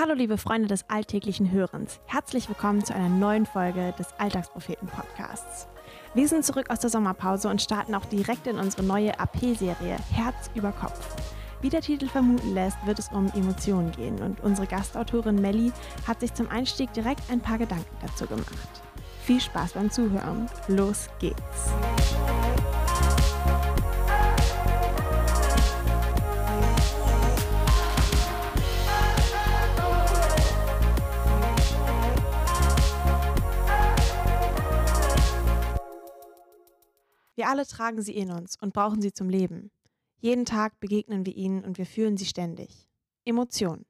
Hallo liebe Freunde des alltäglichen Hörens. Herzlich willkommen zu einer neuen Folge des Alltagspropheten Podcasts. Wir sind zurück aus der Sommerpause und starten auch direkt in unsere neue AP-Serie Herz über Kopf. Wie der Titel vermuten lässt, wird es um Emotionen gehen und unsere Gastautorin Melli hat sich zum Einstieg direkt ein paar Gedanken dazu gemacht. Viel Spaß beim Zuhören. Los geht's. Wir alle tragen sie in uns und brauchen sie zum Leben. Jeden Tag begegnen wir ihnen und wir fühlen sie ständig. Emotionen.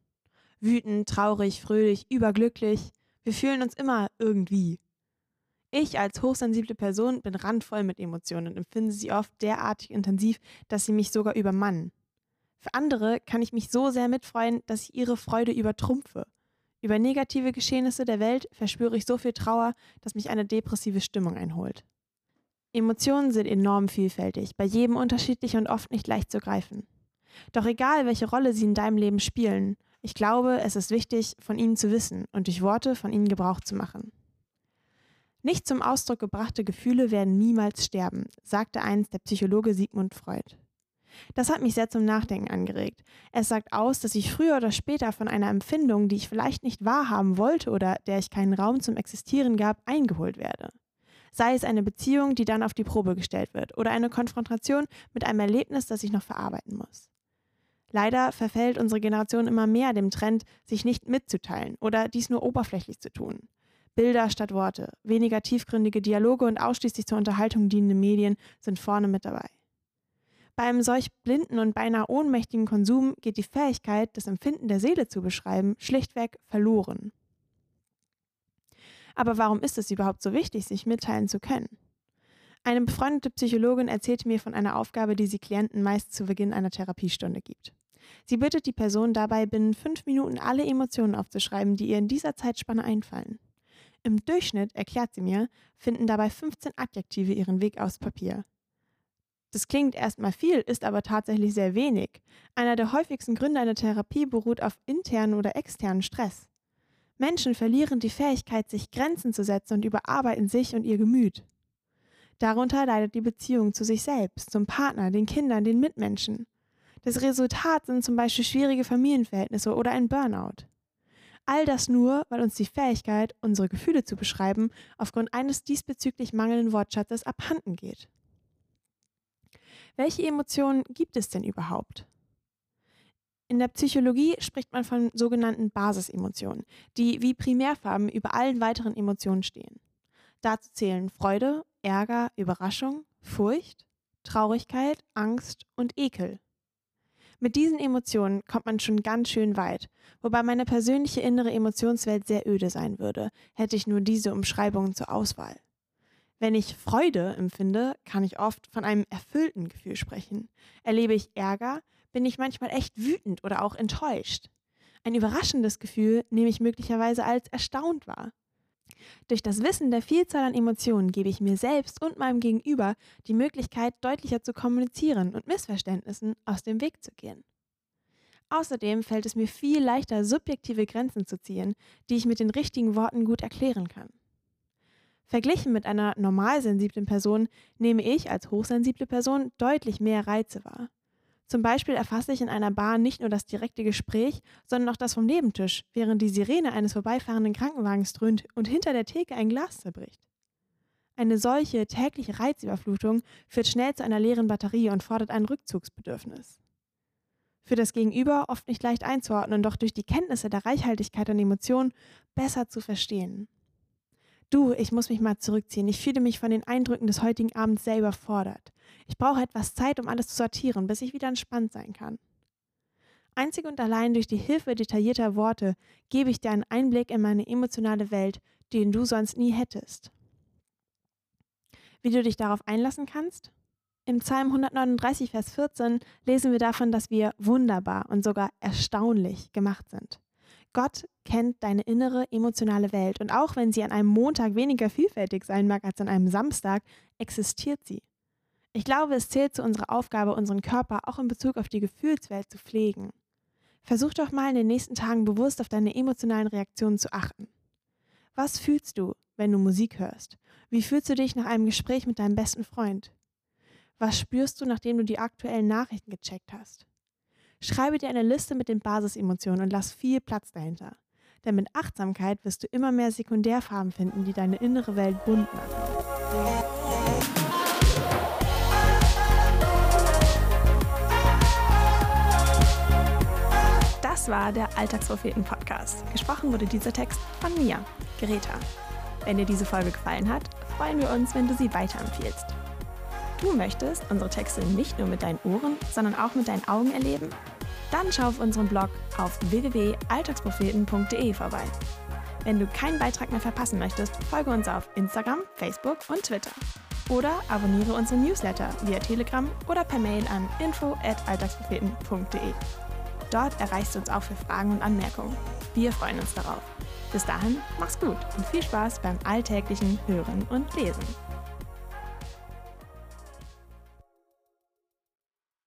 Wütend, traurig, fröhlich, überglücklich. Wir fühlen uns immer irgendwie. Ich als hochsensible Person bin randvoll mit Emotionen und empfinde sie oft derartig intensiv, dass sie mich sogar übermannen. Für andere kann ich mich so sehr mitfreuen, dass ich ihre Freude übertrumpfe. Über negative Geschehnisse der Welt verspüre ich so viel Trauer, dass mich eine depressive Stimmung einholt. Emotionen sind enorm vielfältig, bei jedem unterschiedlich und oft nicht leicht zu greifen. Doch egal, welche Rolle sie in deinem Leben spielen, ich glaube, es ist wichtig, von ihnen zu wissen und durch Worte von ihnen Gebrauch zu machen. Nicht zum Ausdruck gebrachte Gefühle werden niemals sterben, sagte einst der Psychologe Sigmund Freud. Das hat mich sehr zum Nachdenken angeregt. Es sagt aus, dass ich früher oder später von einer Empfindung, die ich vielleicht nicht wahrhaben wollte oder der ich keinen Raum zum Existieren gab, eingeholt werde sei es eine Beziehung, die dann auf die Probe gestellt wird, oder eine Konfrontation mit einem Erlebnis, das ich noch verarbeiten muss. Leider verfällt unsere Generation immer mehr dem Trend, sich nicht mitzuteilen oder dies nur oberflächlich zu tun. Bilder statt Worte, weniger tiefgründige Dialoge und ausschließlich zur Unterhaltung dienende Medien sind vorne mit dabei. Beim solch blinden und beinahe ohnmächtigen Konsum geht die Fähigkeit, das Empfinden der Seele zu beschreiben, schlichtweg verloren. Aber warum ist es überhaupt so wichtig, sich mitteilen zu können? Eine befreundete Psychologin erzählte mir von einer Aufgabe, die sie Klienten meist zu Beginn einer Therapiestunde gibt. Sie bittet die Person dabei, binnen fünf Minuten alle Emotionen aufzuschreiben, die ihr in dieser Zeitspanne einfallen. Im Durchschnitt, erklärt sie mir, finden dabei 15 Adjektive ihren Weg aufs Papier. Das klingt erstmal viel, ist aber tatsächlich sehr wenig. Einer der häufigsten Gründe einer Therapie beruht auf internen oder externen Stress. Menschen verlieren die Fähigkeit, sich Grenzen zu setzen und überarbeiten sich und ihr Gemüt. Darunter leidet die Beziehung zu sich selbst, zum Partner, den Kindern, den Mitmenschen. Das Resultat sind zum Beispiel schwierige Familienverhältnisse oder ein Burnout. All das nur, weil uns die Fähigkeit, unsere Gefühle zu beschreiben, aufgrund eines diesbezüglich mangelnden Wortschatzes abhanden geht. Welche Emotionen gibt es denn überhaupt? In der Psychologie spricht man von sogenannten Basisemotionen, die wie Primärfarben über allen weiteren Emotionen stehen. Dazu zählen Freude, Ärger, Überraschung, Furcht, Traurigkeit, Angst und Ekel. Mit diesen Emotionen kommt man schon ganz schön weit, wobei meine persönliche innere Emotionswelt sehr öde sein würde, hätte ich nur diese Umschreibungen zur Auswahl. Wenn ich Freude empfinde, kann ich oft von einem erfüllten Gefühl sprechen. Erlebe ich Ärger, bin ich manchmal echt wütend oder auch enttäuscht. Ein überraschendes Gefühl nehme ich möglicherweise als erstaunt wahr. Durch das Wissen der Vielzahl an Emotionen gebe ich mir selbst und meinem Gegenüber die Möglichkeit, deutlicher zu kommunizieren und Missverständnissen aus dem Weg zu gehen. Außerdem fällt es mir viel leichter, subjektive Grenzen zu ziehen, die ich mit den richtigen Worten gut erklären kann. Verglichen mit einer normalsensiblen Person nehme ich als hochsensible Person deutlich mehr Reize wahr. Zum Beispiel erfasse ich in einer Bar nicht nur das direkte Gespräch, sondern auch das vom Nebentisch, während die Sirene eines vorbeifahrenden Krankenwagens dröhnt und hinter der Theke ein Glas zerbricht. Eine solche tägliche Reizüberflutung führt schnell zu einer leeren Batterie und fordert ein Rückzugsbedürfnis. Für das Gegenüber oft nicht leicht einzuordnen, doch durch die Kenntnisse der Reichhaltigkeit an Emotionen besser zu verstehen. Du, ich muss mich mal zurückziehen. Ich fühle mich von den Eindrücken des heutigen Abends sehr überfordert. Ich brauche etwas Zeit, um alles zu sortieren, bis ich wieder entspannt sein kann. Einzig und allein durch die Hilfe detaillierter Worte gebe ich dir einen Einblick in meine emotionale Welt, den du sonst nie hättest. Wie du dich darauf einlassen kannst? Im Psalm 139, Vers 14 lesen wir davon, dass wir wunderbar und sogar erstaunlich gemacht sind. Gott kennt deine innere emotionale Welt und auch wenn sie an einem Montag weniger vielfältig sein mag als an einem Samstag, existiert sie. Ich glaube, es zählt zu unserer Aufgabe, unseren Körper auch in Bezug auf die Gefühlswelt zu pflegen. Versuch doch mal in den nächsten Tagen bewusst auf deine emotionalen Reaktionen zu achten. Was fühlst du, wenn du Musik hörst? Wie fühlst du dich nach einem Gespräch mit deinem besten Freund? Was spürst du, nachdem du die aktuellen Nachrichten gecheckt hast? Schreibe dir eine Liste mit den Basisemotionen und lass viel Platz dahinter. Denn mit Achtsamkeit wirst du immer mehr Sekundärfarben finden, die deine innere Welt bunt machen. Das war der Alltagspropheten-Podcast. Gesprochen wurde dieser Text von mir, Greta. Wenn dir diese Folge gefallen hat, freuen wir uns, wenn du sie weiterempfiehlst. Du möchtest unsere Texte nicht nur mit deinen Ohren, sondern auch mit deinen Augen erleben? Dann schau auf unserem Blog auf www.alltagspropheten.de vorbei. Wenn du keinen Beitrag mehr verpassen möchtest, folge uns auf Instagram, Facebook und Twitter. Oder abonniere unseren Newsletter via Telegram oder per Mail an info@alltagspropheten.de. Dort erreichst du uns auch für Fragen und Anmerkungen. Wir freuen uns darauf. Bis dahin, mach's gut und viel Spaß beim alltäglichen Hören und Lesen.